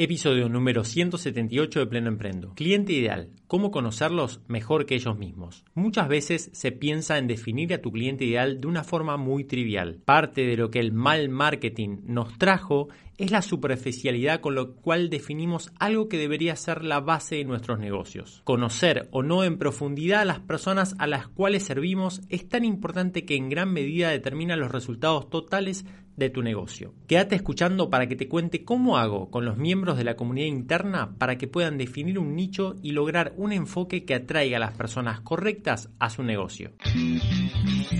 Episodio número 178 de Pleno Emprendo. Cliente ideal. ¿Cómo conocerlos mejor que ellos mismos? Muchas veces se piensa en definir a tu cliente ideal de una forma muy trivial. Parte de lo que el mal marketing nos trajo es la superficialidad con lo cual definimos algo que debería ser la base de nuestros negocios. Conocer o no en profundidad a las personas a las cuales servimos es tan importante que en gran medida determina los resultados totales de tu negocio. Quédate escuchando para que te cuente cómo hago con los miembros de la comunidad interna para que puedan definir un nicho y lograr un enfoque que atraiga a las personas correctas a su negocio.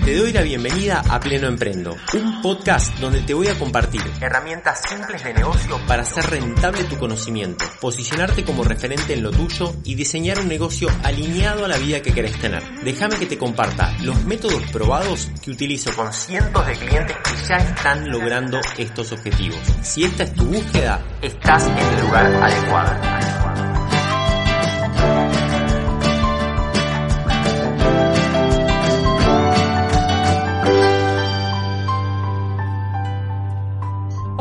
Te doy la bienvenida a Pleno Emprendo, un podcast donde te voy a compartir herramientas simples de negocio para hacer rentable tu conocimiento, posicionarte como referente en lo tuyo y diseñar un negocio alineado a la vida que querés tener. Déjame que te comparta los métodos probados que utilizo con cientos de clientes que ya están logrando estos objetivos. Si esta es tu búsqueda, estás en el lugar adecuado.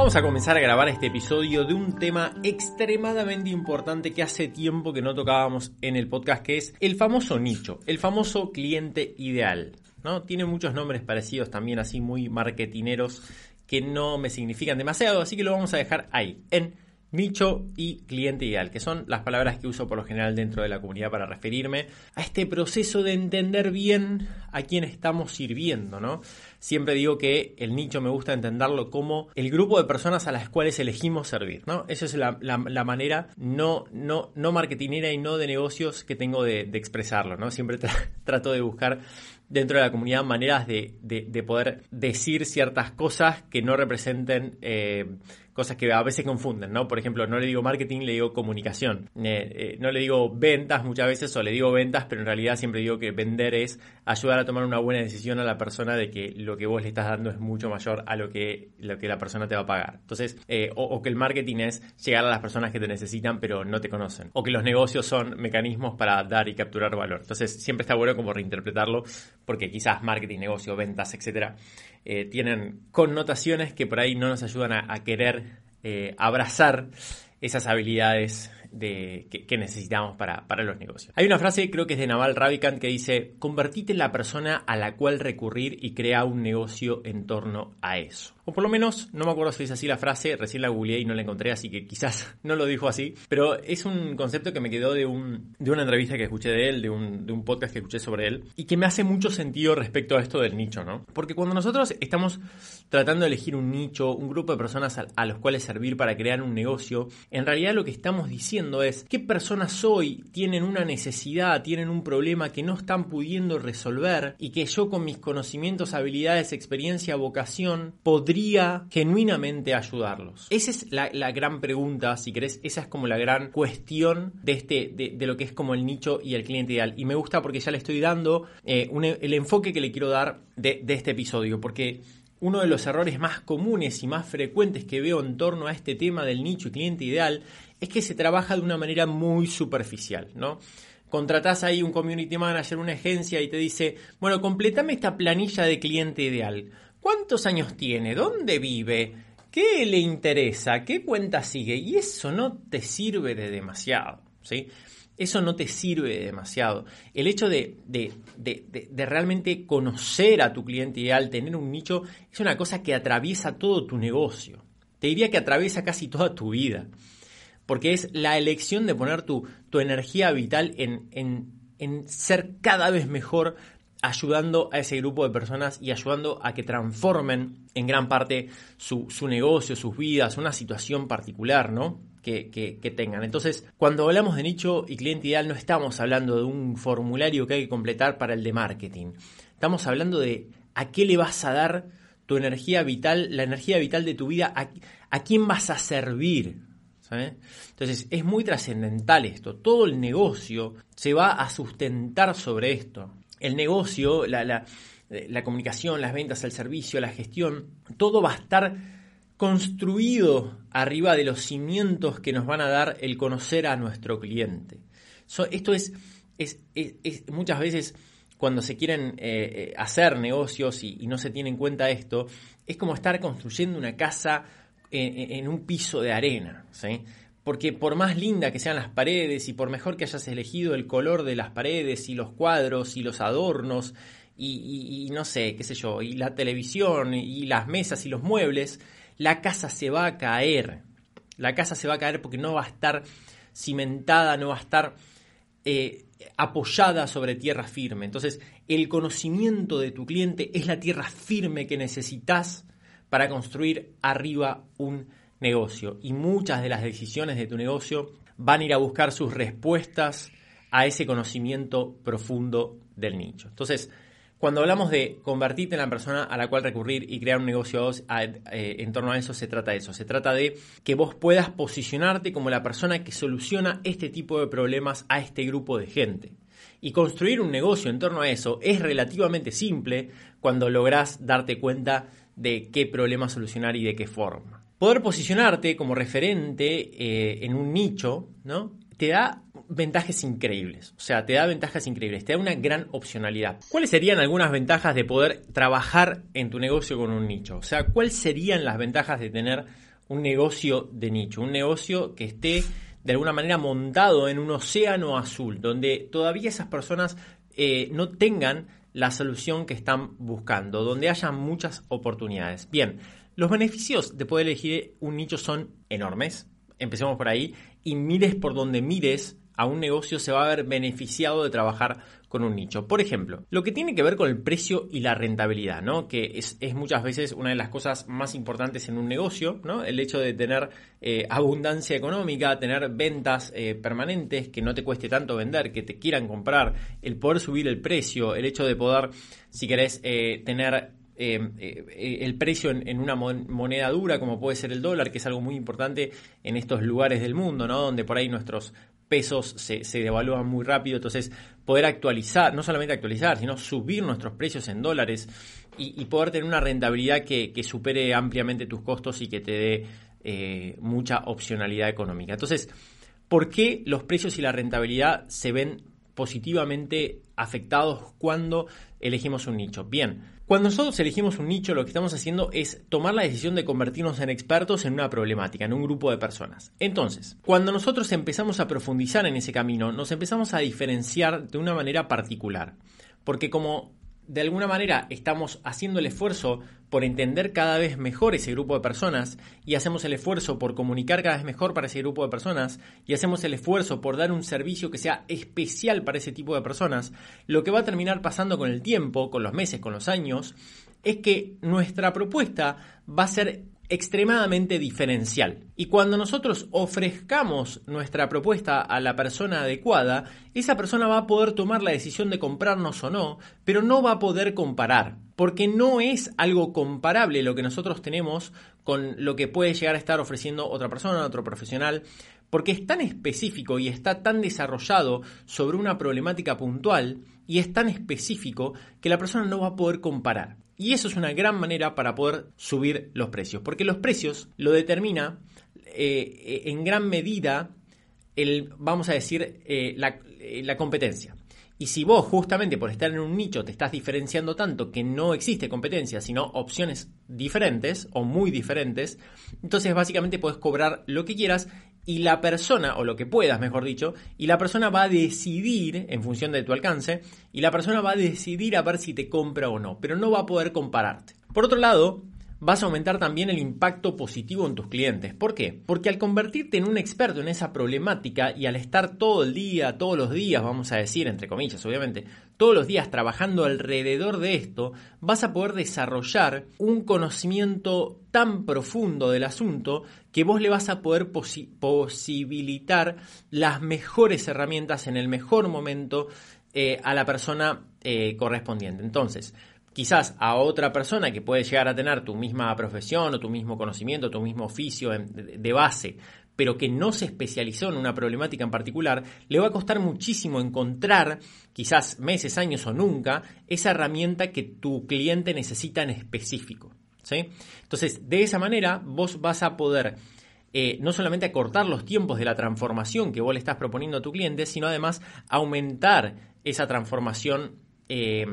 Vamos a comenzar a grabar este episodio de un tema extremadamente importante que hace tiempo que no tocábamos en el podcast, que es el famoso nicho, el famoso cliente ideal. ¿no? Tiene muchos nombres parecidos también, así muy marketineros, que no me significan demasiado, así que lo vamos a dejar ahí, en nicho y cliente ideal, que son las palabras que uso por lo general dentro de la comunidad para referirme a este proceso de entender bien a quién estamos sirviendo, ¿no? Siempre digo que el nicho me gusta entenderlo como el grupo de personas a las cuales elegimos servir, ¿no? Esa es la, manera no, no, no marketinera y no de negocios que tengo de, expresarlo, ¿no? Siempre trato de buscar dentro de la comunidad maneras de, poder decir ciertas cosas que no representen eh, cosas que a veces confunden, ¿no? Por ejemplo, no le digo marketing, le digo comunicación. Eh, eh, no le digo ventas muchas veces o le digo ventas, pero en realidad siempre digo que vender es ayudar a tomar una buena decisión a la persona de que lo que vos le estás dando es mucho mayor a lo que, lo que la persona te va a pagar. Entonces, eh, o, que el marketing es llegar a las personas que te necesitan pero no te conocen. O que los negocios son mecanismos para dar y capturar valor. Entonces, siempre está bueno como reinterpretarlo porque quizás marketing, negocio, ventas, etcétera, tienen connotaciones que por ahí no nos ayudan a querer eh, abrazar esas habilidades de, que, necesitamos para, los negocios. Hay una frase, creo que es de Naval Ravikant, que dice, convertite en la persona a la cual recurrir y crea un negocio en torno a eso. O por lo menos, no me acuerdo si es así la frase, recién la googleé y no la encontré, así que quizás no lo dijo así. Pero es un concepto que me quedó de, un, de una entrevista que escuché de él, de un, de un podcast que escuché sobre él, y que me hace mucho sentido respecto a esto del nicho, ¿no? Porque cuando nosotros estamos tratando de elegir un nicho, un grupo de personas a, a los cuales servir para crear un negocio, en realidad lo que estamos diciendo es qué personas hoy tienen una necesidad, tienen un problema que no están pudiendo resolver y que yo con mis conocimientos, habilidades, experiencia, vocación, podría genuinamente ayudarlos? Esa es la, gran pregunta, si querés, esa es como la gran cuestión de, este, de, lo que es como el nicho y el cliente ideal. Y me gusta porque ya le estoy dando eh, el enfoque que le quiero dar de, de este episodio, porque uno de los errores más comunes y más frecuentes que veo en torno a este tema del nicho y cliente ideal es que se trabaja de una manera muy superficial, ¿no? Contratás ahí un community manager, una agencia y te dice, bueno, completame esta planilla de cliente ideal. ¿Cuántos años tiene? ¿Dónde vive? ¿Qué le interesa? ¿Qué cuenta sigue? Y eso no te sirve de demasiado, ¿sí? Eso no te sirve de demasiado. El hecho de, de, realmente conocer a tu cliente ideal, tener un nicho, es una cosa que atraviesa todo tu negocio. Te diría que atraviesa casi toda tu vida. Porque es la elección de poner tu, tu energía vital en, en, en ser cada vez mejor ayudando a ese grupo de personas y ayudando a que transformen en gran parte su, negocio, sus vidas, una situación particular, ¿no? Que, que, tengan. Entonces, cuando hablamos de nicho y cliente ideal, no estamos hablando de un formulario que hay que completar para el de marketing. Estamos hablando de a qué le vas a dar tu energía vital, la energía vital de tu vida, a, a quién vas a servir. Entonces, es muy trascendental esto. Todo el negocio se va a sustentar sobre esto el negocio, la, comunicación, las ventas, el servicio, la gestión, todo va a estar construido arriba de los cimientos que nos van a dar el conocer a nuestro cliente. esto es, muchas veces cuando se quieren eh, eh, hacer negocios y, no se tiene en cuenta esto, es como estar construyendo una casa en, un piso de arena. Porque por más linda que sean las paredes y por mejor que hayas elegido el color de las paredes y los cuadros y los adornos y, no sé, qué sé yo, y la televisión y las mesas y los muebles, la casa se va a caer. La casa se va a caer porque no va a estar cimentada, no va a estar eh, apoyada sobre tierra firme. Entonces, el conocimiento de tu cliente es la tierra firme que necesitas para construir arriba un negocio. Y muchas de las decisiones de tu negocio van a ir a buscar sus respuestas a ese conocimiento profundo del nicho. Entonces, cuando hablamos de convertirte en la persona a la cual recurrir y crear un negocio eh, en torno a eso, se trata de eso. Se trata de que vos puedas posicionarte como la persona que soluciona este tipo de problemas a este grupo de gente. Y construir un negocio en torno a eso es relativamente simple cuando lográs darte cuenta de qué problema solucionar y de qué forma. Poder posicionarte como referente eh, en un nicho, ¿no? Te da ventajas increíbles. O sea, te da ventajas increíbles, te da una gran opcionalidad. ¿Cuáles serían algunas ventajas de poder trabajar en tu negocio con un nicho? O sea, ¿cuáles serían las ventajas de tener un negocio de nicho? Un negocio que esté de alguna manera montado en un océano azul, donde todavía esas personas eh, no tengan la solución que están buscando, donde haya muchas oportunidades. Bien, los beneficios de poder elegir un nicho son enormes. Empecemos por ahí. Y mires por donde mires, a un negocio se va a ver beneficiado de trabajar con un nicho. Por ejemplo, lo que tiene que ver con el precio y la rentabilidad, ¿no? Que es, muchas veces una de las cosas más importantes en un negocio, ¿no? El hecho de tener eh, abundancia económica, tener ventas eh, permanentes, que no te cueste tanto vender, que te quieran comprar, el poder subir el precio, el hecho de poder, si querés, eh, tener eh, eh, el precio en, una moneda dura como puede ser el dólar, que es algo muy importante en estos lugares del mundo, ¿no? Donde por ahí nuestros pesos se, devalúan muy rápido, entonces poder actualizar, no solamente actualizar, sino subir nuestros precios en dólares y, poder tener una rentabilidad que, supere ampliamente tus costos y que te dé eh, mucha opcionalidad económica. Entonces, ¿por qué los precios y la rentabilidad se ven positivamente afectados cuando elegimos un nicho? Bien, cuando nosotros elegimos un nicho, lo que estamos haciendo es tomar la decisión de convertirnos en expertos en una problemática, en un grupo de personas. Entonces, cuando nosotros empezamos a profundizar en ese camino, nos empezamos a diferenciar de una manera particular. Porque como de alguna manera estamos haciendo el esfuerzo por entender cada vez mejor ese grupo de personas y hacemos el esfuerzo por comunicar cada vez mejor para ese grupo de personas y hacemos el esfuerzo por dar un servicio que sea especial para ese tipo de personas, lo que va a terminar pasando con el tiempo, con los meses, con los años, es que nuestra propuesta va a ser extremadamente diferencial. Y cuando nosotros ofrezcamos nuestra propuesta a la persona adecuada, esa persona va a poder tomar la decisión de comprarnos o no, pero no va a poder comparar, porque no es algo comparable lo que nosotros tenemos con lo que puede llegar a estar ofreciendo otra persona, otro profesional, porque es tan específico y está tan desarrollado sobre una problemática puntual y es tan específico que la persona no va a poder comparar. Y eso es una gran manera para poder subir los precios, porque los precios lo determina eh, en gran medida el, vamos a decir, eh, la, eh, la competencia. Y si vos justamente por estar en un nicho te estás diferenciando tanto que no existe competencia, sino opciones diferentes o muy diferentes, entonces básicamente puedes cobrar lo que quieras y la persona, o lo que puedas, mejor dicho, y la persona va a decidir, en función de tu alcance, y la persona va a decidir a ver si te compra o no, pero no va a poder compararte. Por otro lado, vas a aumentar también el impacto positivo en tus clientes. ¿Por qué? Porque al convertirte en un experto en esa problemática y al estar todo el día, todos los días, vamos a decir, entre comillas, obviamente, todos los días trabajando alrededor de esto, vas a poder desarrollar un conocimiento tan profundo del asunto que vos le vas a poder posibilitar las mejores herramientas en el mejor momento eh, a la persona eh, correspondiente. Entonces, quizás a otra persona que puede llegar a tener tu misma profesión o tu mismo conocimiento, tu mismo oficio de base, pero que no se especializó en una problemática en particular, le va a costar muchísimo encontrar, quizás meses, años o nunca, esa herramienta que tu cliente necesita en específico. Entonces, de esa manera, vos vas a poder eh, no solamente acortar los tiempos de la transformación que vos le estás proponiendo a tu cliente, sino además aumentar esa transformación eh,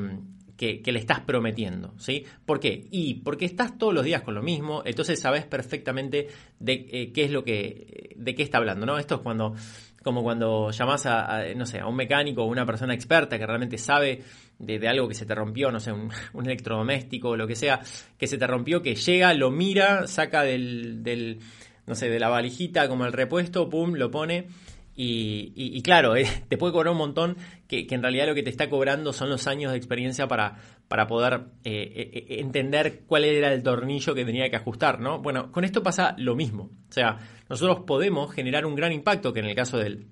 que, le estás prometiendo, ¿sí? ¿Por qué? Y porque estás todos los días con lo mismo, entonces sabes perfectamente de eh, qué es lo que, de qué está hablando, ¿no? Esto es cuando, como cuando llamas a, no sé, a un mecánico o una persona experta que realmente sabe de, algo que se te rompió, no sé, un, electrodoméstico o lo que sea, que se te rompió, que llega, lo mira, saca del, del no sé, de la valijita como el repuesto, pum, lo pone y, claro, eh, te puede cobrar un montón que, en realidad lo que te está cobrando son los años de experiencia para, para poder eh, eh, entender cuál era el tornillo que tenía que ajustar, ¿no? Bueno, con esto pasa lo mismo. O sea, nosotros podemos generar un gran impacto, que en el caso del,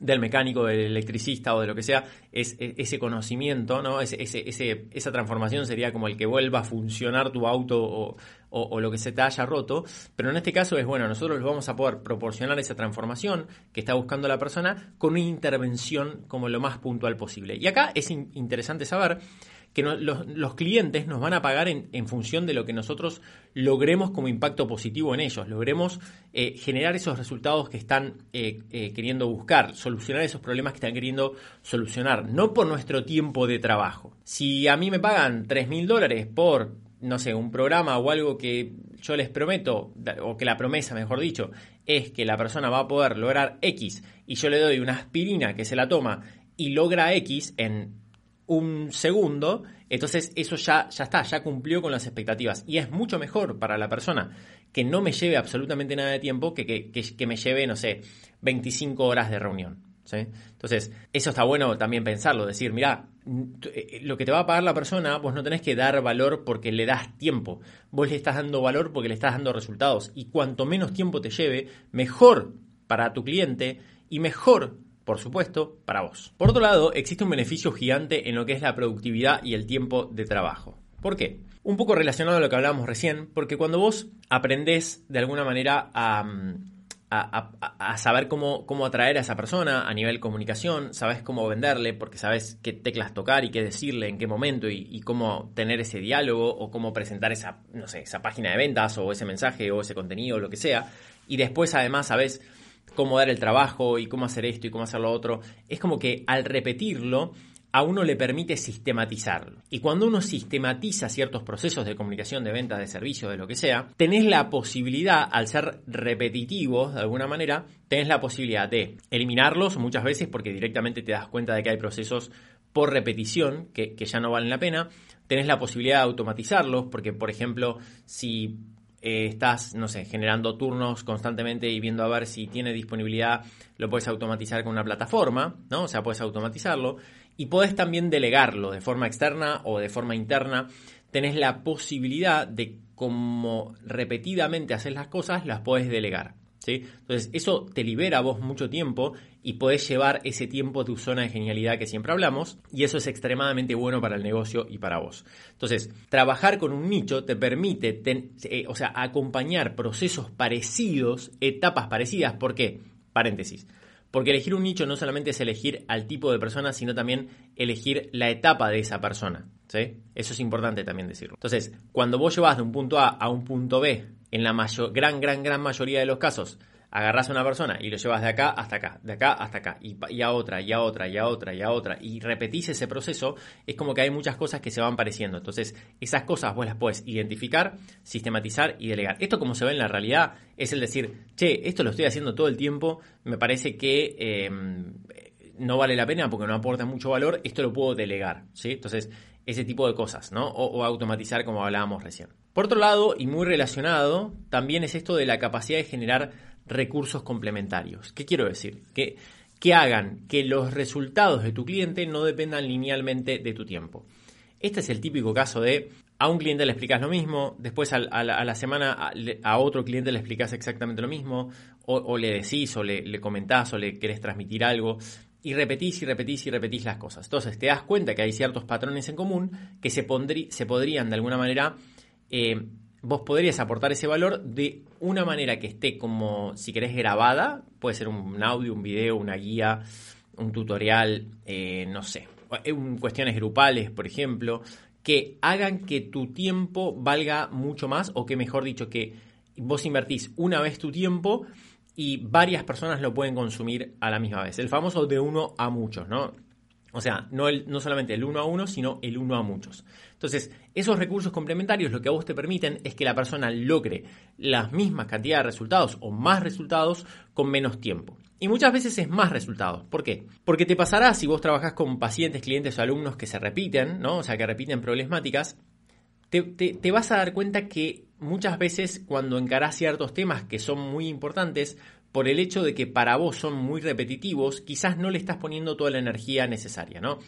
del mecánico, del electricista o de lo que sea, es, ese conocimiento, ¿no? Ese, ese, esa transformación sería como el que vuelva a funcionar tu auto o, lo que se te haya roto. Pero en este caso es, bueno, nosotros vamos a poder proporcionar esa transformación que está buscando la persona con una intervención como lo más puntual posible. Y acá es interesante saber que los, clientes nos van a pagar en, función de lo que nosotros logremos como impacto positivo en ellos, logremos eh, generar esos resultados que están eh, eh, queriendo buscar, solucionar esos problemas que están queriendo solucionar, no por nuestro tiempo de trabajo. Si a mí me pagan 3 mil dólares por, no sé, un programa o algo que yo les prometo, o que la promesa, mejor dicho, es que la persona va a poder lograr X y yo le doy una aspirina que se la toma y logra X en un segundo, entonces eso ya, ya está, ya cumplió con las expectativas. Y es mucho mejor para la persona que no me lleve absolutamente nada de tiempo que, que, me lleve, no sé, 25 horas de reunión. Entonces, eso está bueno también pensarlo, decir, mira, eh, lo que te va a pagar la persona, vos no tenés que dar valor porque le das tiempo, vos le estás dando valor porque le estás dando resultados. Y cuanto menos tiempo te lleve, mejor para tu cliente y mejor por supuesto, para vos. Por otro lado, existe un beneficio gigante en lo que es la productividad y el tiempo de trabajo. ¿Por qué? Un poco relacionado a lo que hablábamos recién, porque cuando vos aprendés de alguna manera a, saber cómo, cómo, atraer a esa persona a nivel comunicación, sabes cómo venderle, porque sabes qué teclas tocar y qué decirle, en qué momento y, cómo tener ese diálogo o cómo presentar esa, no sé, esa página de ventas o ese mensaje o ese contenido o lo que sea. Y después además sabes cómo dar el trabajo y cómo hacer esto y cómo hacer lo otro. Es como que al repetirlo, a uno le permite sistematizarlo. Y cuando uno sistematiza ciertos procesos de comunicación, de ventas, de servicios, de lo que sea, tenés la posibilidad, al ser repetitivos de alguna manera, tenés la posibilidad de eliminarlos muchas veces porque directamente te das cuenta de que hay procesos por repetición que, que ya no valen la pena. Tenés la posibilidad de automatizarlos porque, por ejemplo, si eh, estás, no sé, generando turnos constantemente y viendo a ver si tiene disponibilidad, lo puedes automatizar con una plataforma, ¿no? O sea, puedes automatizarlo y puedes también delegarlo de forma externa o de forma interna. Tenés la posibilidad de, como repetidamente haces las cosas, las puedes delegar. Entonces, eso te libera a vos mucho tiempo y podés llevar ese tiempo a tu zona de genialidad que siempre hablamos, y eso es extremadamente bueno para el negocio y para vos. Entonces, trabajar con un nicho te permite, eh, o sea, acompañar procesos parecidos, etapas parecidas, ¿por qué? Paréntesis. Porque elegir un nicho no solamente es elegir al tipo de persona, sino también elegir la etapa de esa persona. Eso es importante también decirlo. Entonces, cuando vos llevas de un punto A a un punto B en la mayor, gran, gran, gran mayoría de los casos, agarras a una persona y lo llevas de acá hasta acá, de acá hasta acá, y, a otra, y a otra, y a otra, y a otra, y repetís ese proceso, es como que hay muchas cosas que se van pareciendo. Entonces, esas cosas vos las puedes identificar, sistematizar y delegar. Esto, como se ve en la realidad, es el decir, che, esto lo estoy haciendo todo el tiempo, me parece que em, no vale la pena porque no aporta mucho valor, esto lo puedo delegar, ¿sí? Entonces, ese tipo de cosas, ¿no? o automatizar como hablábamos recién. Por otro lado, y muy relacionado, también es esto de la capacidad de generar recursos complementarios. ¿Qué quiero decir? Que, que hagan que los resultados de tu cliente no dependan linealmente de tu tiempo. Este es el típico caso de a un cliente le explicas lo mismo, después a, la, semana a, otro cliente le explicas exactamente lo mismo, o, le decís, o le, le, comentás, o le querés transmitir algo, y repetís y repetís y repetís las cosas. Entonces te das cuenta que hay ciertos patrones en común que se, se podrían de alguna manera eh, vos podrías aportar ese valor de una manera que esté como, si querés, grabada, puede ser un audio, un video, una guía, un tutorial, eh, no sé, eh, cuestiones grupales, por ejemplo, que hagan que tu tiempo valga mucho más o que, mejor dicho, que vos invertís una vez tu tiempo y varias personas lo pueden consumir a la misma vez. El famoso de uno a muchos, ¿no? O sea, no, el, no solamente el uno a uno, sino el uno a muchos. Entonces, esos recursos complementarios lo que a vos te permiten es que la persona logre las mismas cantidades de resultados o más resultados con menos tiempo. Y muchas veces es más resultados. ¿Por qué? Porque te pasará si vos trabajás con pacientes, clientes o alumnos que se repiten, ¿no? O sea, que repiten problemáticas, te, te vas a dar cuenta que muchas veces cuando encarás ciertos temas que son muy importantes, por el hecho de que para vos son muy repetitivos, quizás no le estás poniendo toda la energía necesaria, ¿no?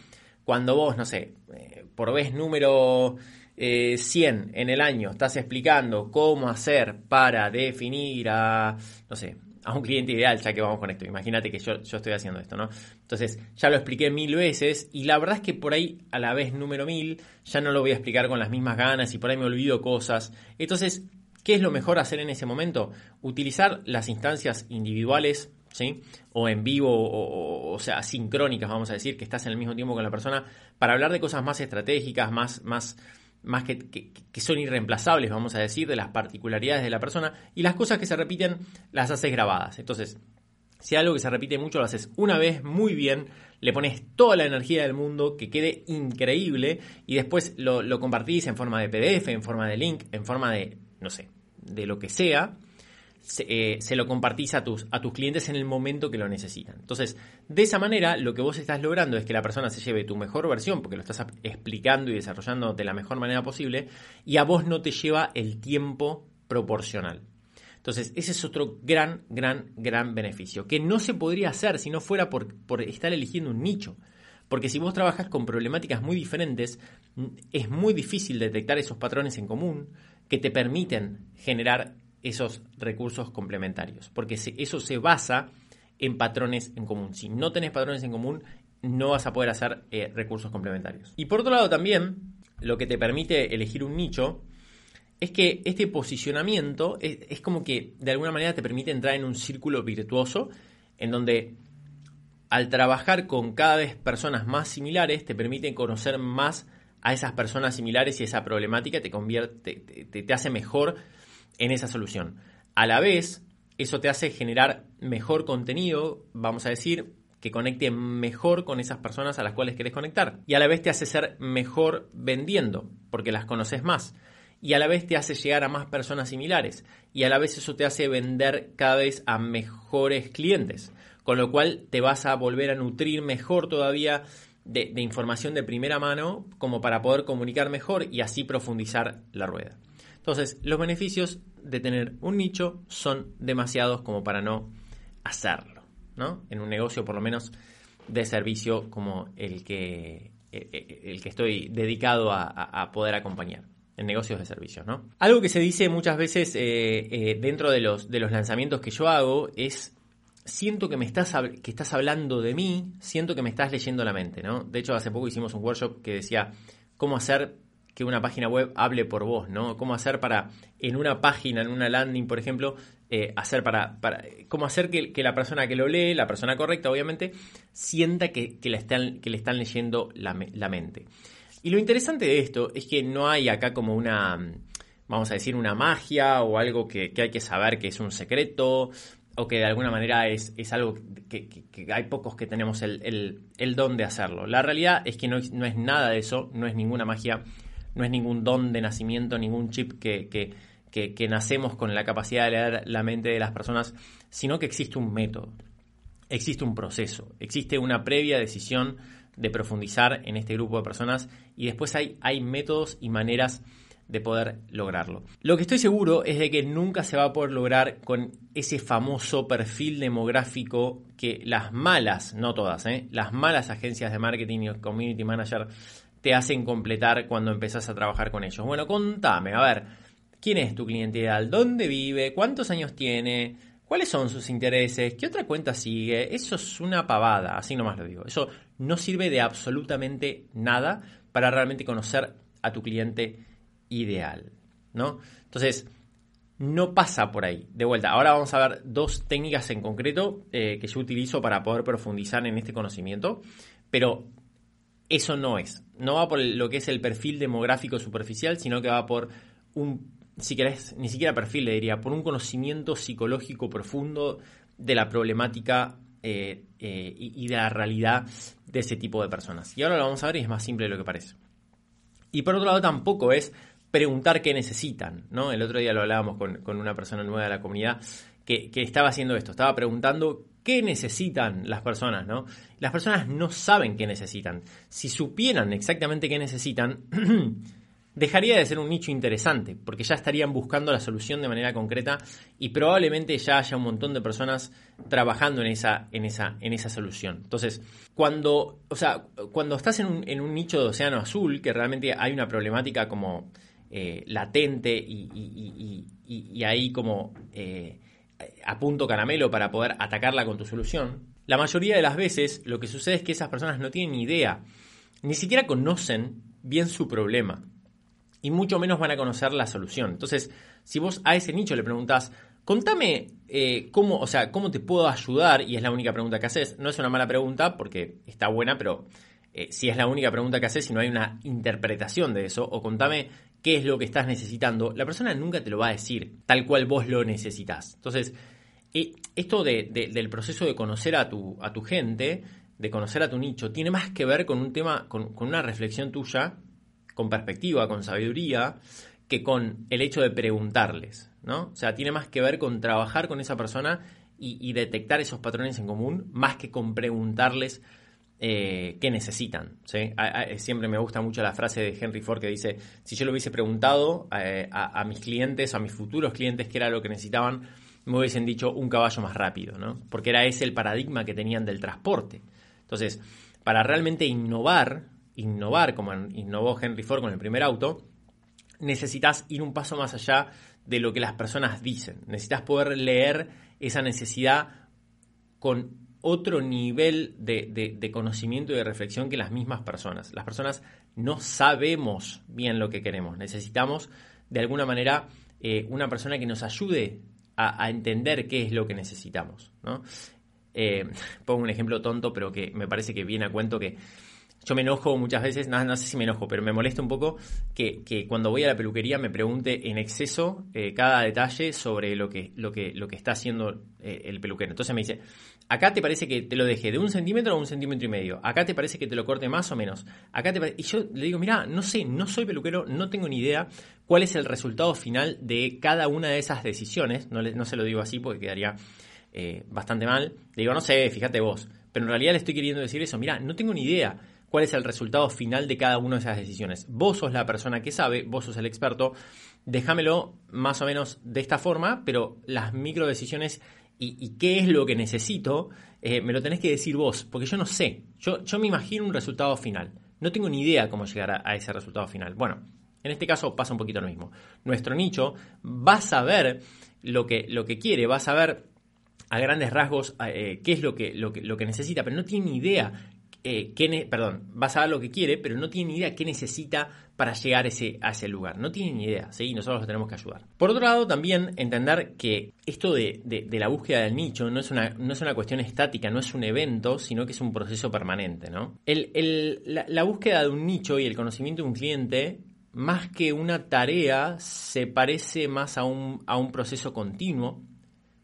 Cuando vos, no sé, eh, por vez número 100 eh, en el año estás explicando cómo hacer para definir a, no sé, a un cliente ideal, ya que vamos con esto. Imagínate que yo, yo, estoy haciendo esto, ¿no? Entonces, ya lo expliqué mil veces y la verdad es que por ahí, a la vez número mil, ya no lo voy a explicar con las mismas ganas y por ahí me olvido cosas. Entonces, ¿Qué es lo mejor hacer en ese momento? Utilizar las instancias individuales, ¿sí? O en vivo, o, sea, sincrónicas, vamos a decir, que estás en el mismo tiempo con la persona, para hablar de cosas más estratégicas, más, más, más que, que, son irreemplazables, vamos a decir, de las particularidades de la persona, y las cosas que se repiten las haces grabadas. Entonces, si algo que se repite mucho lo haces una vez muy bien, le pones toda la energía del mundo, que quede increíble, y después lo, lo compartís en forma de PDF, en forma de link, en forma de no sé, de lo que sea, eh, se, lo compartís a tus, a tus clientes en el momento que lo necesitan. Entonces, de esa manera, lo que vos estás logrando es que la persona se lleve tu mejor versión, porque lo estás explicando y desarrollando de la mejor manera posible, y a vos no te lleva el tiempo proporcional. Entonces, ese es otro gran, gran, gran beneficio, que no se podría hacer si no fuera por, por estar eligiendo un nicho. Porque si vos trabajas con problemáticas muy diferentes, es muy difícil detectar esos patrones en común, que te permiten generar esos recursos complementarios, porque eso se basa en patrones en común. Si no tenés patrones en común, no vas a poder hacer eh, recursos complementarios. Y por otro lado también, lo que te permite elegir un nicho es que este posicionamiento es, como que de alguna manera te permite entrar en un círculo virtuoso en donde al trabajar con cada vez personas más similares te permite conocer más a esas personas similares y esa problemática te convierte, te, hace mejor en esa solución. A la vez, eso te hace generar mejor contenido, vamos a decir, que conecte mejor con esas personas a las cuales querés conectar. Y a la vez te hace ser mejor vendiendo, porque las conoces más. Y a la vez te hace llegar a más personas similares. Y a la vez eso te hace vender cada vez a mejores clientes. Con lo cual te vas a volver a nutrir mejor todavía de, información de primera mano como para poder comunicar mejor y así profundizar la rueda. Entonces, los beneficios de tener un nicho son demasiados como para no hacerlo, ¿no? En un negocio por lo menos de servicio como el que, e, e, el que estoy dedicado a, poder acompañar en negocios de servicio, ¿no? Algo que se dice muchas veces eh, eh, dentro de los, de los lanzamientos que yo hago es siento que me estás que estás hablando de mí, siento que me estás leyendo la mente, ¿no? De hecho, hace poco hicimos un workshop que decía cómo hacer que una página web hable por vos, ¿no? Cómo hacer para, en una página, en una landing, por ejemplo, eh, hacer para, para, cómo hacer que, la persona que lo lee, la persona correcta, obviamente, sienta que, le, están, que le están leyendo la, mente. Y lo interesante de esto es que no hay acá como una, vamos a decir, una magia o algo que, que hay que saber que es un secreto o que de alguna manera es, algo que, hay pocos que tenemos el, don de hacerlo. La realidad es que no, no, es nada de eso, no es ninguna magia, no es ningún don de nacimiento, ningún chip que, que nacemos con la capacidad de leer la mente de las personas, sino que existe un método, existe un proceso, existe una previa decisión de profundizar en este grupo de personas y después hay, hay métodos y maneras de poder lograrlo. Lo que estoy seguro es de que nunca se va a poder lograr con ese famoso perfil demográfico que las malas, no todas, ¿eh? las malas agencias de marketing y community manager te hacen completar cuando empezás a trabajar con ellos. Bueno, contame, a ver, ¿quién es tu cliente ideal? ¿Dónde vive? ¿Cuántos años tiene? ¿Cuáles son sus intereses? ¿Qué otra cuenta sigue? Eso es una pavada, así nomás lo digo. Eso no sirve de absolutamente nada para realmente conocer a tu cliente ideal, ¿no? Entonces, no pasa por ahí. De vuelta, ahora vamos a ver dos técnicas en concreto eh, que yo utilizo para poder profundizar en este conocimiento, pero eso no es. No va por lo que es el perfil demográfico superficial, sino que va por un, si querés, ni siquiera perfil le diría, por un conocimiento psicológico profundo de la problemática eh, eh, y, de la realidad de ese tipo de personas. Y ahora lo vamos a ver y es más simple de lo que parece. Y por otro lado tampoco es preguntar qué necesitan, ¿no? El otro día lo hablábamos con, una persona nueva de la comunidad que, que, estaba haciendo esto, estaba preguntando qué necesitan las personas, ¿no? Las personas no saben qué necesitan. Si supieran exactamente qué necesitan, dejaría de ser un nicho interesante, porque ya estarían buscando la solución de manera concreta y probablemente ya haya un montón de personas trabajando en esa, en esa, en esa solución. Entonces, cuando, o sea, cuando estás en un, en un nicho de océano azul, que realmente hay una problemática como eh, latente y, ahí como eh, a punto caramelo para poder atacarla con tu solución, la mayoría de las veces lo que sucede es que esas personas no tienen ni idea, ni siquiera conocen bien su problema y mucho menos van a conocer la solución. Entonces, si vos a ese nicho le preguntás, contame eh, cómo, o sea, cómo te puedo ayudar, y es la única pregunta que haces, no es una mala pregunta porque está buena, pero eh, si es la única pregunta que haces, si no hay una interpretación de eso, o contame qué es lo que estás necesitando, la persona nunca te lo va a decir tal cual vos lo necesitas. Entonces, eh, esto del proceso de conocer a tu, a tu gente, de conocer a tu nicho, tiene más que ver con un tema, con, con una reflexión tuya con perspectiva, con sabiduría, que con el hecho de preguntarles, ¿no? O sea, tiene más que ver con trabajar con esa persona y, detectar esos patrones en común, más que con preguntarles eh, qué necesitan. siempre me gusta mucho la frase de Henry Ford que dice, si yo le hubiese preguntado eh, a, mis clientes, a mis futuros clientes qué era lo que necesitaban, me hubiesen dicho un caballo más rápido, ¿no? Porque era ese el paradigma que tenían del transporte. Entonces, para realmente innovar, innovar, como innovó Henry Ford con el primer auto, necesitas ir un paso más allá de lo que las personas dicen. Necesitas poder leer esa necesidad con otro nivel de, conocimiento y de reflexión que las mismas personas. Las personas no sabemos bien lo que queremos. Necesitamos, de alguna manera, eh, una persona que nos ayude a, entender qué es lo que necesitamos. Eh, pongo un ejemplo tonto, pero que me parece que viene a cuento que yo me enojo muchas veces, no, sé si me enojo, pero me molesta un poco que, cuando voy a la peluquería me pregunte en exceso eh, cada detalle sobre lo que, lo que, lo que está haciendo el peluquero. Entonces me dice, acá te parece que te lo deje de un centímetro o un centímetro y medio, acá te parece que te lo corte más o menos, acá te Y yo le digo, mira, no sé, no soy peluquero, no tengo ni idea cuál es el resultado final de cada una de esas decisiones, no, no se lo digo así porque quedaría eh, bastante mal. Le digo, no sé, fíjate vos. Pero en realidad le estoy queriendo decir eso, mira, no tengo ni idea cuál es el resultado final de cada una de esas decisiones. Vos sos la persona que sabe, vos sos el experto, déjamelo más o menos de esta forma, pero las micro decisiones y, qué es lo que necesito, eh, me lo tenés que decir vos, porque yo no sé, yo, yo me imagino un resultado final, no tengo ni idea cómo llegar a, ese resultado final. Bueno, en este caso pasa un poquito lo mismo. Nuestro nicho va a saber lo que, lo que quiere, va a saber a grandes rasgos eh, qué es lo que, lo, que, lo que necesita, pero no tiene ni idea eh, perdón, va a saber lo que quiere, pero no tiene ni idea qué necesita para llegar ese, a ese lugar. No tiene ni idea, ¿sí? Nosotros lo tenemos que ayudar. Por otro lado, también entender que esto de, la búsqueda del nicho no es, una, no es una cuestión estática, no es un evento, sino que es un proceso permanente, ¿no? la, búsqueda de un nicho y el conocimiento de un cliente más que una tarea, se parece más a un, a un proceso continuo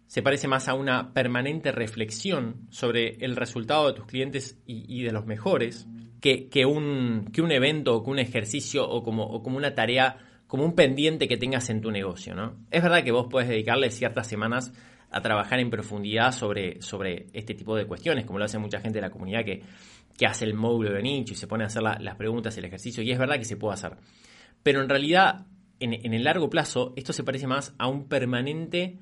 se parece más a una permanente reflexión sobre el resultado de tus clientes y, de los mejores que, un, que un evento o que un ejercicio o como, como una tarea, como un pendiente que tengas en tu negocio. ¿no? Es verdad que vos puedes dedicarle ciertas semanas a trabajar en profundidad sobre, sobre este tipo de cuestiones, como lo hace mucha gente de la comunidad que, que hace el módulo de nicho y se pone a hacer las preguntas el ejercicio, y es verdad que se puede hacer. Pero en realidad, en, en el largo plazo, esto se parece más a un permanente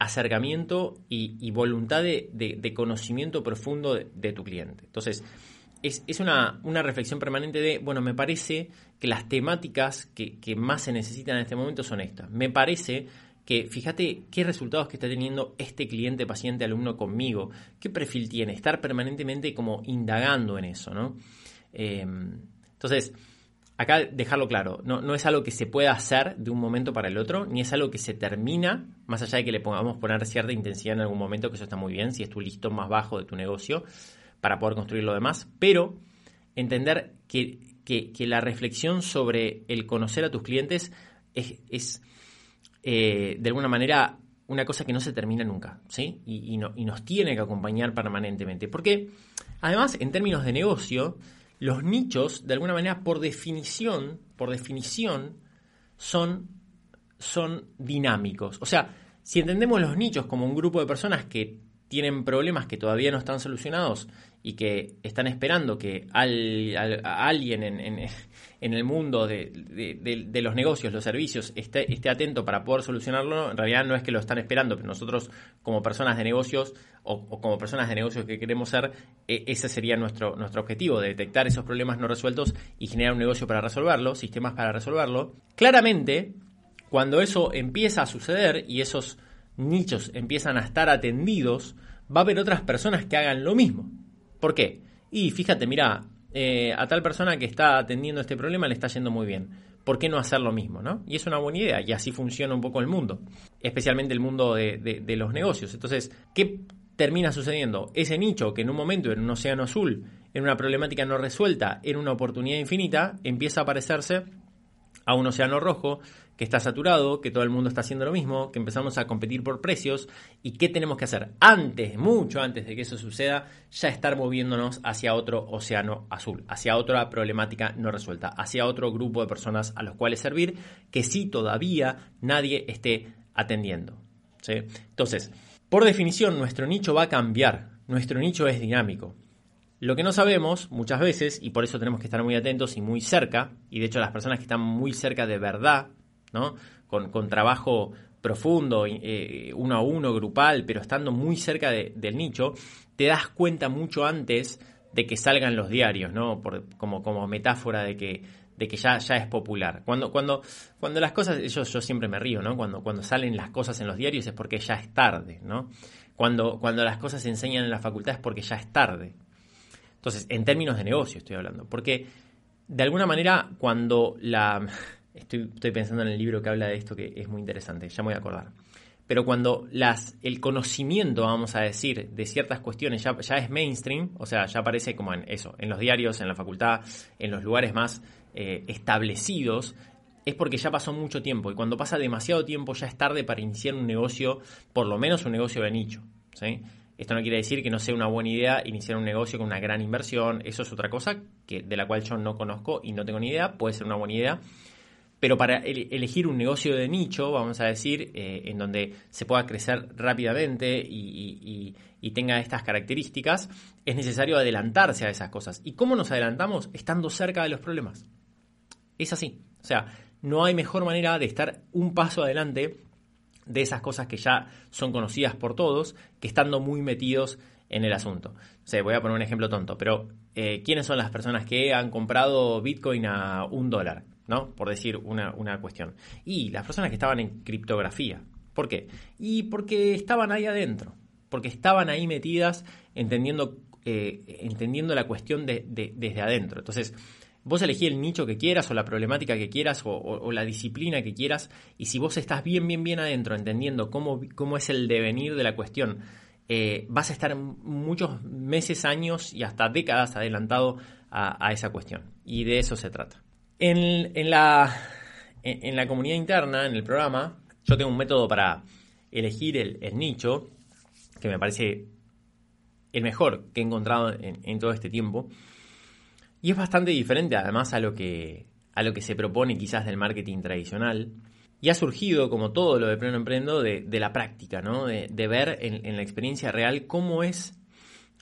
acercamiento y, voluntad de, conocimiento profundo de, tu cliente. Entonces, es, una, reflexión permanente de, bueno, me parece que las temáticas que, más se necesitan en este momento son estas. Me parece que, fíjate qué resultados que está teniendo este cliente, paciente, alumno conmigo, qué perfil tiene, estar permanentemente como indagando en eso, ¿no? Eh, entonces, acá dejarlo claro, no, es algo que se pueda hacer de un momento para el otro, ni es algo que se termina, más allá de que le podamos poner cierta intensidad en algún momento, que eso está muy bien, si es tu listón más bajo de tu negocio, para poder construir lo demás, pero entender que, la reflexión sobre el conocer a tus clientes es, eh, de alguna manera una cosa que no se termina nunca, ¿sí? Y, y, nos tiene que acompañar permanentemente. Porque Además, en términos de negocio, los nichos, de alguna manera, por definición, por definición, son, son dinámicos. O sea, si entendemos los nichos como un grupo de personas que tienen problemas que todavía no están solucionados y que están esperando que alguien en, el mundo de, los negocios, los servicios, esté, atento para poder solucionarlo, en realidad no es que lo están esperando, pero nosotros como personas de negocios o, como personas de negocios que queremos ser, e, ese sería nuestro, nuestro objetivo, detectar esos problemas no resueltos y generar un negocio para resolverlo, sistemas para resolverlo. Claramente, cuando eso empieza a suceder y esos nichos empiezan a estar atendidos, va a haber otras personas que hagan lo mismo. ¿Por qué? Y fíjate, mira, eh, a tal persona que está atendiendo este problema le está yendo muy bien. ¿Por qué no hacer lo mismo? ¿no? Y es una buena idea, y así funciona un poco el mundo, especialmente el mundo de, de los negocios. Entonces, ¿qué termina sucediendo? Ese nicho que en un momento en un océano azul, en una problemática no resuelta, en una oportunidad infinita, empieza a parecerse a un océano rojo que está saturado, que todo el mundo está haciendo lo mismo, que empezamos a competir por precios y qué tenemos que hacer antes, mucho antes de que eso suceda, ya estar moviéndonos hacia otro océano azul, hacia otra problemática no resuelta, hacia otro grupo de personas a los cuales servir que sí todavía nadie esté atendiendo. Entonces, por definición, nuestro nicho va a cambiar, nuestro nicho es dinámico. Lo que no sabemos muchas veces, y por eso tenemos que estar muy atentos y muy cerca, y de hecho las personas que están muy cerca de verdad, ¿no? Con, trabajo profundo, eh, uno a uno, grupal, pero estando muy cerca del nicho, te das cuenta mucho antes de que salgan los diarios, ¿no? Por, como, como metáfora de que, de que ya, ya es popular. Cuando, cuando, cuando las cosas, yo, yo siempre me río, ¿no? Cuando, cuando salen las cosas en los diarios es porque ya es tarde, ¿no? Cuando, cuando las cosas se enseñan en la facultad es porque ya es tarde. Entonces, en términos de negocio estoy hablando, porque de alguna manera cuando la... Estoy, estoy pensando en el libro que habla de esto que es muy interesante, ya me voy a acordar. Pero cuando las, el conocimiento, vamos a decir, de ciertas cuestiones ya, ya es mainstream, o sea, ya aparece como en eso, en los diarios, en la facultad, en los lugares más eh, establecidos, es porque ya pasó mucho tiempo. Y cuando pasa demasiado tiempo ya es tarde para iniciar un negocio, por lo menos un negocio de nicho. ¿sí? Esto no quiere decir que no sea una buena idea iniciar un negocio con una gran inversión. Eso es otra cosa que, de la cual yo no conozco y no tengo ni idea. Puede ser una buena idea. Pero para elegir un negocio de nicho, vamos a decir, eh, en donde se pueda crecer rápidamente y, tenga estas características, es necesario adelantarse a esas cosas. ¿Y cómo nos adelantamos? Estando cerca de los problemas. Es así. O sea, no hay mejor manera de estar un paso adelante de esas cosas que ya son conocidas por todos, que estando muy metidos en el asunto. O voy a poner un ejemplo tonto, pero eh, ¿quiénes son las personas que han comprado Bitcoin a un dólar? ¿No? Por decir una, cuestión. Y las personas que estaban en criptografía. ¿Por qué? Y porque estaban ahí adentro, porque estaban ahí metidas entendiendo, eh, entendiendo la cuestión desde adentro. Entonces, Vos elegí el nicho que quieras o la problemática que quieras o, la disciplina que quieras y si vos estás bien, bien, bien adentro entendiendo cómo, cómo es el devenir de la cuestión, eh, vas a estar muchos meses, años y hasta décadas adelantado a, esa cuestión. Y de eso se trata. En, la, en, la comunidad interna, en el programa, yo tengo un método para elegir el, nicho que me parece el mejor que he encontrado en todo este tiempo y es bastante diferente además a lo que, a lo que se propone quizás del marketing tradicional. Y ha surgido, como todo lo de pleno emprendo, de, la práctica, ¿no? De, ver en, la experiencia real cómo es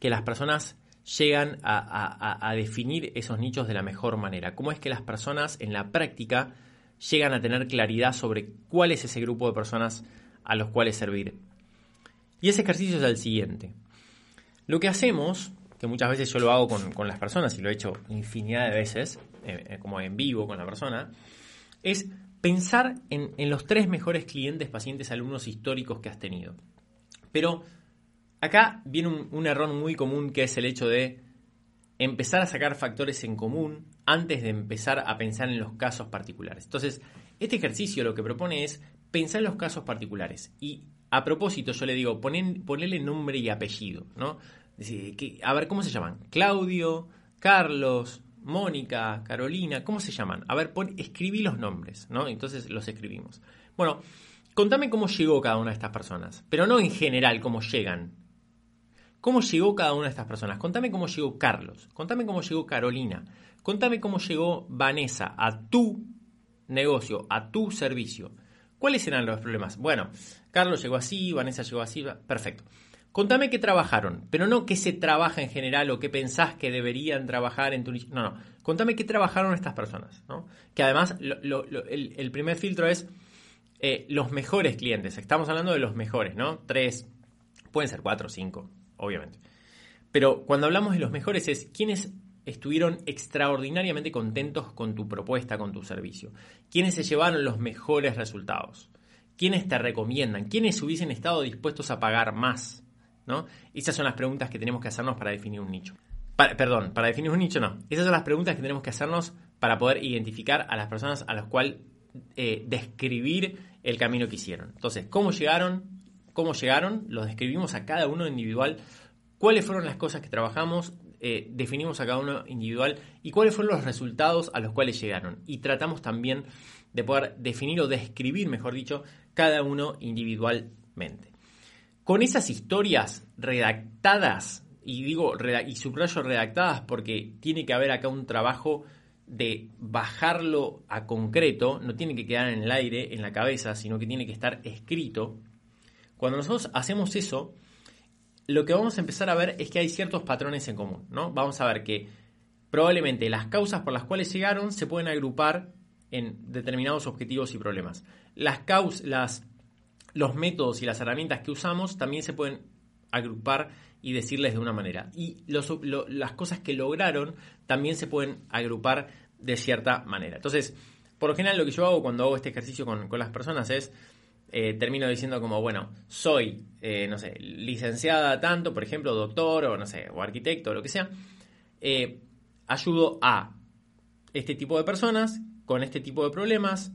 que las personas llegan a, definir esos nichos de la mejor manera. Cómo es que las personas en la práctica llegan a tener claridad sobre cuál es ese grupo de personas a los cuales servir. Y ese ejercicio es el siguiente. Lo que hacemos que muchas veces yo lo hago con, las personas y lo he hecho infinidad de veces, eh, eh, como en vivo con la persona, es pensar en, los tres mejores clientes, pacientes, alumnos históricos que has tenido. Pero acá viene un, error muy común que es el hecho de empezar a sacar factores en común antes de empezar a pensar en los casos particulares. Entonces, este ejercicio lo que propone es pensar en los casos particulares. Y a propósito, yo le digo, ponerle nombre y apellido, ¿no? a ver, ¿cómo se llaman? Claudio, Carlos, Mónica, Carolina, ¿cómo se llaman? A ver, escribí los nombres, ¿no? Entonces los escribimos. Bueno, contame cómo llegó cada una de estas personas, pero no en general cómo llegan. ¿Cómo llegó cada una de estas personas? Contame cómo llegó Carlos, contame cómo llegó Carolina, contame cómo llegó Vanessa a tu negocio, a tu servicio. ¿Cuáles eran los problemas? Bueno, Carlos llegó así, Vanessa llegó así, perfecto. Contame qué trabajaron, pero no qué se trabaja en general o qué pensás que deberían trabajar en tu... No, no, contame qué trabajaron estas personas. Que además el, primer filtro es eh, los mejores clientes. Estamos hablando de los mejores, ¿no? Tres, pueden ser cuatro cinco, obviamente. Pero cuando hablamos de los mejores es quiénes estuvieron extraordinariamente contentos con tu propuesta, con tu servicio. ¿Quiénes se llevaron los mejores resultados? ¿Quiénes te recomiendan? ¿Quiénes hubiesen estado dispuestos a pagar más? ¿no? Esas son las preguntas que tenemos que hacernos para definir un nicho. perdón, para definir un nicho no. Esas son las preguntas que tenemos que hacernos para poder identificar a las personas a las cuales eh, describir el camino que hicieron. Entonces, ¿cómo llegaron? ¿Cómo llegaron? Los describimos a cada uno individual. ¿Cuáles fueron las cosas que trabajamos? Eh, definimos a cada uno individual y cuáles fueron los resultados a los cuales llegaron. Y tratamos también de poder definir o describir, mejor dicho, cada uno individualmente. Con esas historias redactadas, y digo y subrayo redactadas porque tiene que haber acá un trabajo de bajarlo a concreto, no tiene que quedar en el aire, en la cabeza, sino que tiene que estar escrito. Cuando nosotros hacemos eso, lo que vamos a empezar a ver es que hay ciertos patrones en común, ¿no? Vamos a ver que probablemente las causas por las cuales llegaron se pueden agrupar en determinados objetivos y problemas. Las causas, los métodos y las herramientas que usamos también se pueden agrupar y decirles de una manera. Y las cosas que lograron también se pueden agrupar de cierta manera. Entonces, por lo general lo que yo hago cuando hago este ejercicio con, con las personas es eh, termino diciendo como, bueno, soy, eh, no sé, licenciada tanto, por ejemplo, doctor o no sé, o arquitecto o lo que sea, eh, ayudo a este tipo de personas con este tipo de problemas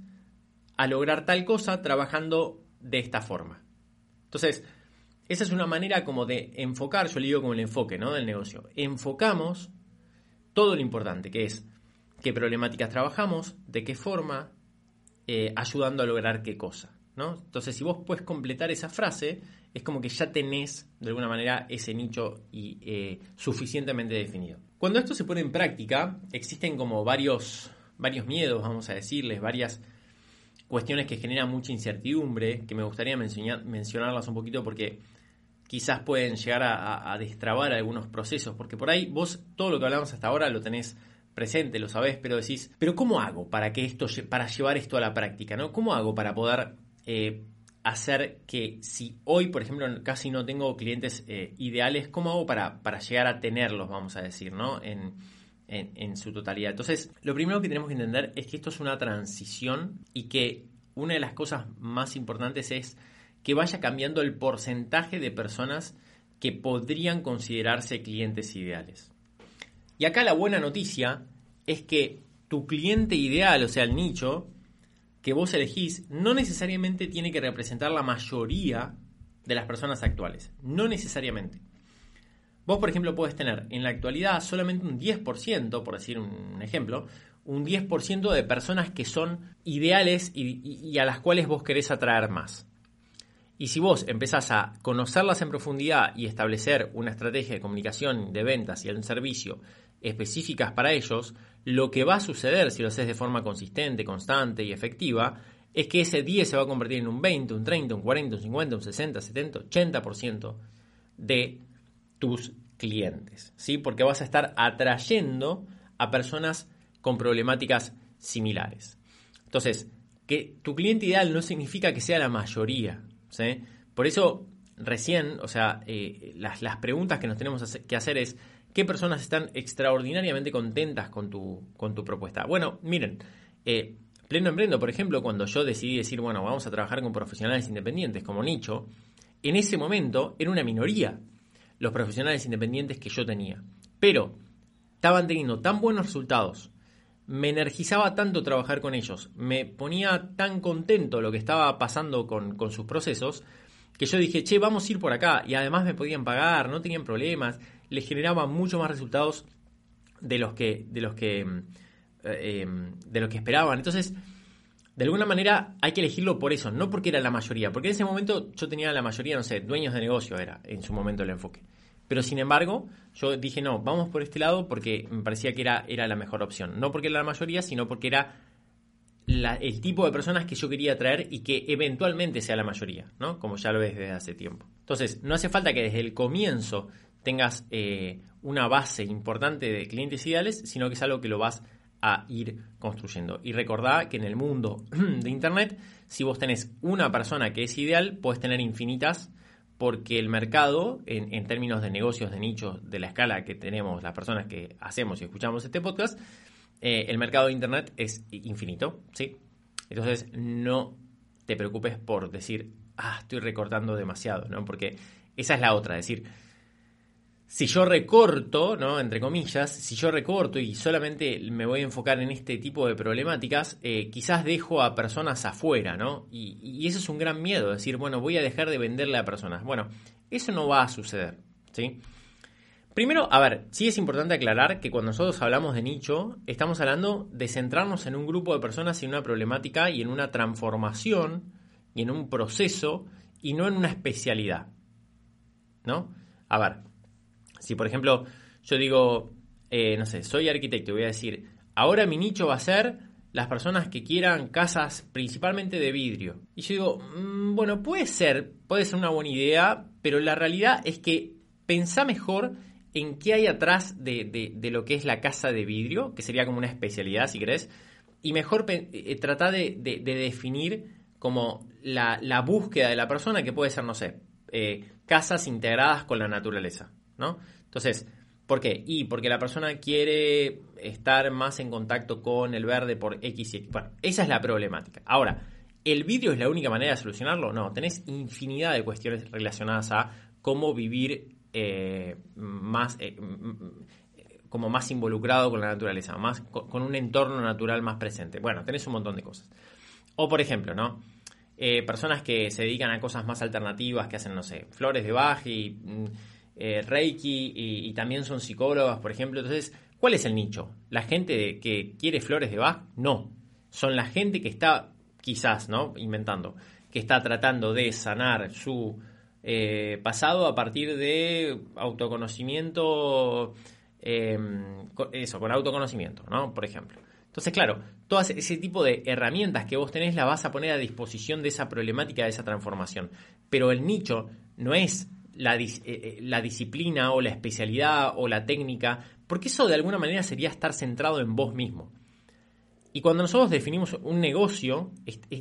a lograr tal cosa trabajando de esta forma. Entonces, esa es una manera como de enfocar, yo le digo como el enfoque ¿no? del negocio. Enfocamos todo lo importante, que es qué problemáticas trabajamos, de qué forma, ayudando a lograr qué cosa. Entonces, si vos puedes completar esa frase, es como que ya tenés de alguna manera ese nicho y, eh, suficientemente definido. Cuando esto se pone en práctica, existen como varios, varios miedos, vamos a decirles, varias cuestiones que generan mucha incertidumbre, que me gustaría mencionarlas un poquito porque quizás pueden llegar a, a, destrabar algunos procesos, porque por ahí vos todo lo que hablamos hasta ahora lo tenés presente, lo sabés, pero decís, pero ¿cómo hago para que esto, para llevar esto a la práctica, ¿no? ¿Cómo hago para poder eh, hacer que si hoy, por ejemplo, casi no tengo clientes eh, ideales, ¿cómo hago para, para, llegar a tenerlos, vamos a decir, ¿no? En, en, su totalidad. Entonces, lo primero que tenemos que entender es que esto es una transición y que una de las cosas más importantes es que vaya cambiando el porcentaje de personas que podrían considerarse clientes ideales. Y acá la buena noticia es que tu cliente ideal, o sea, el nicho, que vos elegís no necesariamente tiene que representar la mayoría de las personas actuales. No necesariamente. Vos, por ejemplo, puedes tener en la actualidad solamente un 10%, por decir un ejemplo, un 10% de personas que son ideales y, a las cuales vos querés atraer más. Y si vos empezás a conocerlas en profundidad y establecer una estrategia de comunicación, de ventas y un servicio específicas para ellos, lo que va a suceder si lo haces de forma consistente, constante y efectiva, es que ese 10 se va a convertir en un 20, un 30, un 40, un 50, un 60, 70, 80% de tus clientes, ¿sí? Porque vas a estar atrayendo a personas con problemáticas similares. Entonces, que tu cliente ideal no significa que sea la mayoría, ¿sí? Por eso, recién, o sea, eh, las, las, preguntas que nos tenemos que hacer es, qué personas están extraordinariamente contentas con tu, con tu propuesta. Bueno, miren, eh, Pleno Emprendo, por ejemplo, cuando yo decidí decir, bueno, vamos a trabajar con profesionales independientes como nicho, en ese momento era una minoría los profesionales independientes que yo tenía. Pero estaban teniendo tan buenos resultados, me energizaba tanto trabajar con ellos, me ponía tan contento lo que estaba pasando con, con sus procesos, que yo dije, che, vamos a ir por acá. Y además me podían pagar, no tenían problemas les generaba mucho más resultados de los que, de los que, eh, em, de los que esperaban. Entonces, de alguna manera hay que elegirlo por eso, no porque era la mayoría, porque en ese momento yo tenía la mayoría, no sé, dueños de negocio era en su momento el enfoque. Pero sin embargo, yo dije, no, vamos por este lado porque me parecía que era, era la mejor opción. No porque era la mayoría, sino porque era el tipo de personas que yo quería traer y que eventualmente sea la mayoría, ¿no? Como ya lo ves desde hace tiempo. Entonces, no hace falta que desde el comienzo tengas eh, una base importante de clientes ideales, sino que es algo que lo vas a ir construyendo. Y recordá que en el mundo de Internet, si vos tenés una persona que es ideal, puedes tener infinitas porque el mercado, en, términos de negocios de nichos de la escala que tenemos las personas que hacemos y escuchamos este podcast, eh, el mercado de Internet es infinito, ¿sí? Entonces no te preocupes por decir, ah, estoy recortando demasiado, ¿no? Porque esa es la otra, decir, si yo recorto, ¿no? Entre comillas, si yo recorto y solamente me voy a enfocar en este tipo de problemáticas, eh, quizás dejo a personas afuera, ¿no? Y, y, eso es un gran miedo, decir, bueno, voy a dejar de venderle a personas. Bueno, eso no va a suceder, ¿sí? Primero, a ver, sí es importante aclarar que cuando nosotros hablamos de nicho, estamos hablando de centrarnos en un grupo de personas y en una problemática y en una transformación y en un proceso y no en una especialidad. ¿No? A ver, si por ejemplo yo digo, eh, no sé, soy arquitecto y voy a decir, ahora mi nicho va a ser las personas que quieran casas principalmente de vidrio. Y yo digo, mm, bueno, puede ser, puede ser una buena idea, pero la realidad es que pensá mejor en qué hay atrás de, lo que es la casa de vidrio, que sería como una especialidad, si querés, y mejor eh, trata de, definir como la, búsqueda de la persona, que puede ser, no sé, eh, casas integradas con la naturaleza, Entonces, ¿por qué? Y porque la persona quiere estar más en contacto con el verde por X y X. Bueno, esa es la problemática. Ahora, ¿el vidrio es la única manera de solucionarlo? No, tenés infinidad de cuestiones relacionadas a cómo vivir eh, más, eh, como más involucrado con la naturaleza, más con, un entorno natural más presente. Bueno, tenés un montón de cosas. O por ejemplo, ¿no? Eh, personas que se dedican a cosas más alternativas, que hacen, no sé, flores de Bach y mm, Reiki y, también son psicólogas, por ejemplo. Entonces, ¿cuál es el nicho? ¿La gente que quiere flores de Bach? No. Son la gente que está, quizás, ¿no? Inventando, que está tratando de sanar su eh, pasado a partir de autoconocimiento, em, eso, con autoconocimiento, ¿no? Por ejemplo. Entonces, claro, todo ese tipo de herramientas que vos tenés las vas a poner a disposición de esa problemática, de esa transformación. Pero el nicho no es la, eh, eh, la, disciplina o la especialidad o la técnica, porque eso de alguna manera sería estar centrado en vos mismo. Y cuando nosotros definimos un negocio,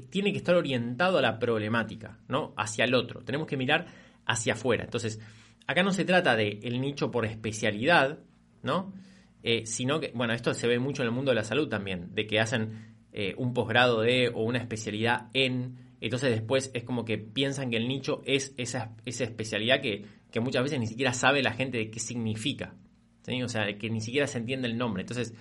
tiene que estar orientado a la problemática, ¿no? Hacia el otro. Tenemos que mirar hacia afuera. Entonces, acá no se trata de el nicho por especialidad, ¿no? Eh, sino que, bueno, esto se ve mucho en el mundo de la salud también, de que hacen un posgrado de o una especialidad en, entonces después es como que piensan que el nicho es esa, esa especialidad que, que muchas veces ni siquiera sabe la gente de qué significa, o sea, que ni siquiera se entiende el nombre. Entonces,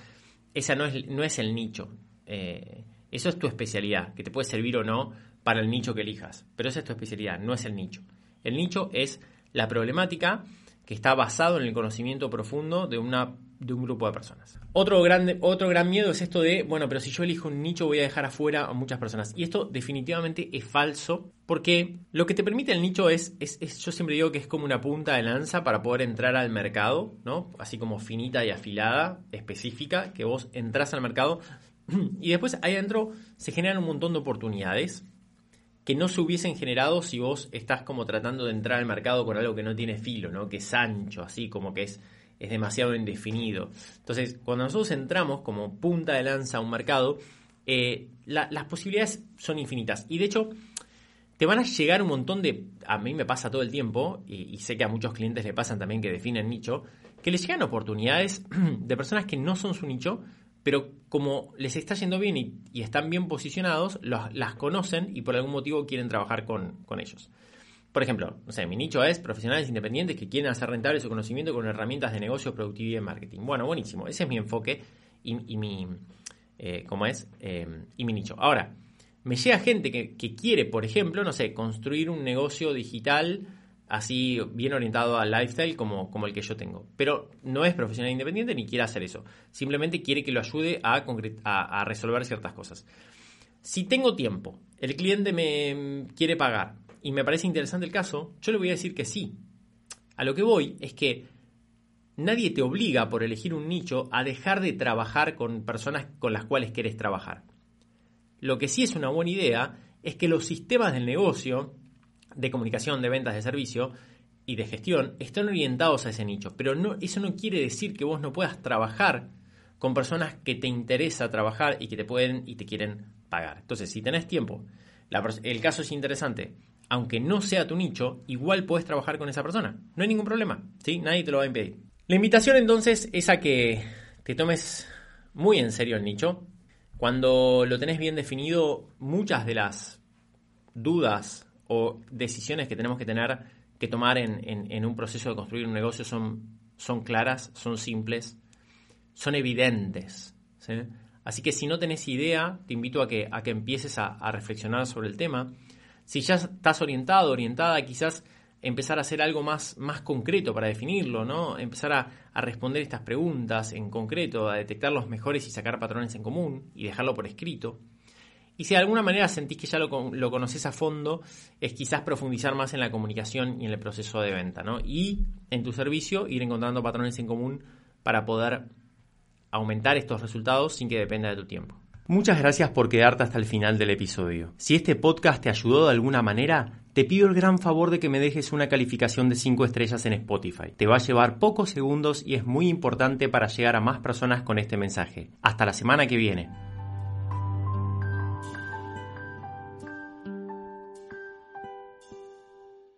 esa no es, no es el nicho. Eh, eso es tu especialidad, que te puede servir o no para el nicho que elijas. Pero esa es tu especialidad, no es el nicho. El nicho es la problemática que está basado en el conocimiento profundo de una de un grupo de personas. Otro, grande, otro gran miedo es esto de, bueno, pero si yo elijo un nicho voy a dejar afuera a muchas personas. Y esto definitivamente es falso, porque lo que te permite el nicho es, es, yo siempre digo que es como una punta de lanza para poder entrar al mercado, ¿no? Así como finita y afilada, específica, que vos entras al mercado y después ahí adentro se generan un montón de oportunidades que no se hubiesen generado si vos estás como tratando de entrar al mercado con algo que no tiene filo, ¿no? Que es ancho, así como que es es demasiado indefinido. Entonces, cuando nosotros entramos como punta de lanza a un mercado, eh, las posibilidades son infinitas. Y de hecho, te van a llegar un montón de... A mí me pasa todo el tiempo, y, sé que a muchos clientes le pasan también que definen nicho, que les llegan oportunidades de personas que no son su nicho, pero como les está yendo bien y, están bien posicionados, las conocen y por algún motivo quieren trabajar con, con ellos. Por ejemplo, no sé, mi nicho es profesionales independientes que quieren hacer rentable su conocimiento con herramientas de negocio, productividad y marketing. Bueno, buenísimo. Ese es mi enfoque y, mi, eh, ¿cómo es? Eh, y mi nicho. Ahora, me llega gente que, quiere, por ejemplo, no sé, construir un negocio digital así bien orientado al lifestyle como, el que yo tengo. Pero no es profesional independiente ni quiere hacer eso. Simplemente quiere que lo ayude a, a resolver ciertas cosas. Si tengo tiempo, el cliente me quiere pagar y me parece interesante el caso, yo le voy a decir que sí. A lo que voy es que nadie te obliga por elegir un nicho a dejar de trabajar con personas con las cuales quieres trabajar. Lo que sí es una buena idea es que los sistemas del negocio, de comunicación, de ventas, de servicio y de gestión, estén orientados a ese nicho. Pero eso no quiere decir que vos no puedas trabajar con personas que te interesa trabajar y que te pueden y te quieren pagar. Entonces, si tenés tiempo, el caso es interesante, aunque no sea tu nicho, igual puedes trabajar con esa persona. No hay ningún problema, ¿sí? Nadie te lo va a impedir. La invitación entonces es a que te tomes muy en serio el nicho. Cuando lo tenés bien definido, muchas de las dudas o decisiones que tenemos que tener que tomar en, un proceso de construir un negocio son, son claras, son simples, son evidentes. Así que si no tenés idea, te invito a que, a que empieces a, a reflexionar sobre el tema. Si ya estás orientado, orientada, quizás empezar a hacer algo más, más concreto para definirlo, ¿no? Empezar a, responder estas preguntas en concreto, a detectar los mejores y sacar patrones en común y dejarlo por escrito. Y si de alguna manera sentís que ya lo, lo conoces a fondo, es quizás profundizar más en la comunicación y en el proceso de venta, ¿no? Y en tu servicio ir encontrando patrones en común para poder aumentar estos resultados sin que dependa de tu tiempo. Muchas gracias por quedarte hasta el final del episodio. Si este podcast te ayudó de alguna manera, te pido el gran favor de que me dejes una calificación de 5 estrellas en Spotify. Te va a llevar pocos segundos y es muy importante para llegar a más personas con este mensaje. Hasta la semana que viene.